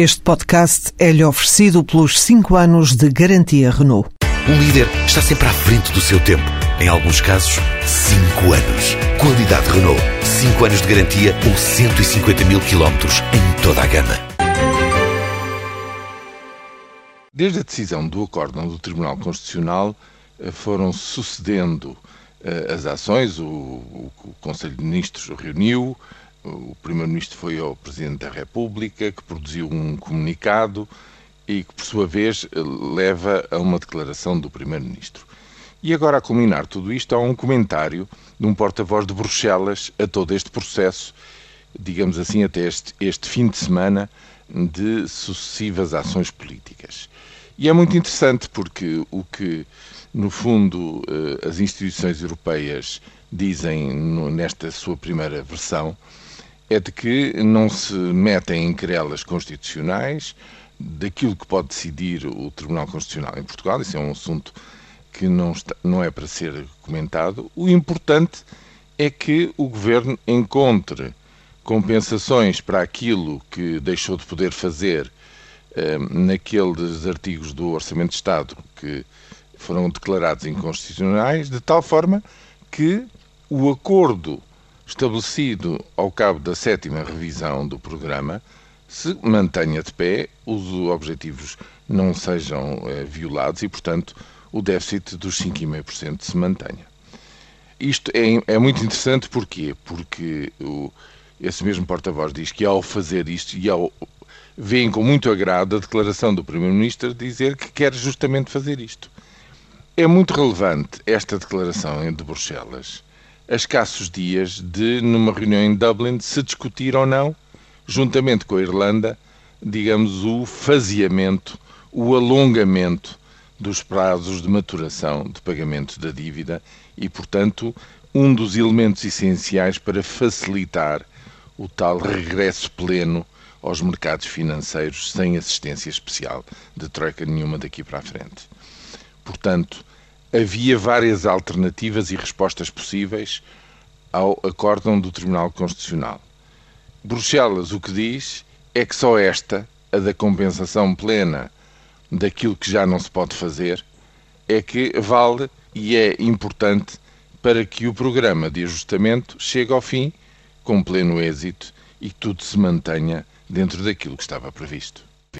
Este podcast é-lhe oferecido pelos 5 anos de garantia Renault. Um líder está sempre à frente do seu tempo. Em alguns casos, 5 anos. Qualidade Renault. 5 anos de garantia ou 150 mil quilómetros em toda a gama. Desde a decisão do acórdão do Tribunal Constitucional, eh, foram sucedendo eh, as ações, o, o, o Conselho de Ministros reuniu, o Primeiro-Ministro foi ao Presidente da República, que produziu um comunicado e que, por sua vez, leva a uma declaração do Primeiro-Ministro. E agora, a culminar tudo isto, há um comentário de um porta-voz de Bruxelas a todo este processo, digamos assim, até este, este fim de semana de sucessivas ações políticas. E é muito interessante porque o que, no fundo, eh, as instituições europeias dizem nesta sua primeira versão é de que não se metem em querelas constitucionais daquilo que pode decidir o Tribunal Constitucional em Portugal. Isso é um assunto que não, está, não é para ser comentado. O importante é que o Governo encontre compensações para aquilo que deixou de poder fazer eh, naqueles artigos do Orçamento de Estado que foram declarados inconstitucionais, de tal forma que o acordo estabelecido ao cabo da sétima revisão do programa se mantenha de pé, os objetivos não sejam eh, violados e, portanto, o déficit dos 5,5% se mantenha. Isto é, é, muito interessante porquê? Porque o, esse mesmo porta-voz diz que ao fazer isto e ao veem com muito agrado a declaração do Primeiro-Ministro dizer que quer justamente fazer isto. É muito relevante esta declaração de Bruxelas a escassos dias de, numa reunião em Dublin, se discutir ou não, juntamente com a Irlanda, digamos, o faseamento, o alongamento dos prazos de maturação de pagamento da dívida e, portanto, um dos elementos essenciais para facilitar o tal regresso pleno aos mercados financeiros sem assistência especial de troika nenhuma daqui para a frente. Portanto, havia várias alternativas e respostas possíveis ao acórdão do Tribunal Constitucional. Bruxelas o que diz é que só esta, a da compensação plena daquilo que já não se pode fazer, é que vale e é importante para que o programa de ajustamento chegue ao fim com pleno êxito e que tudo se mantenha dentro daquilo que estava previsto.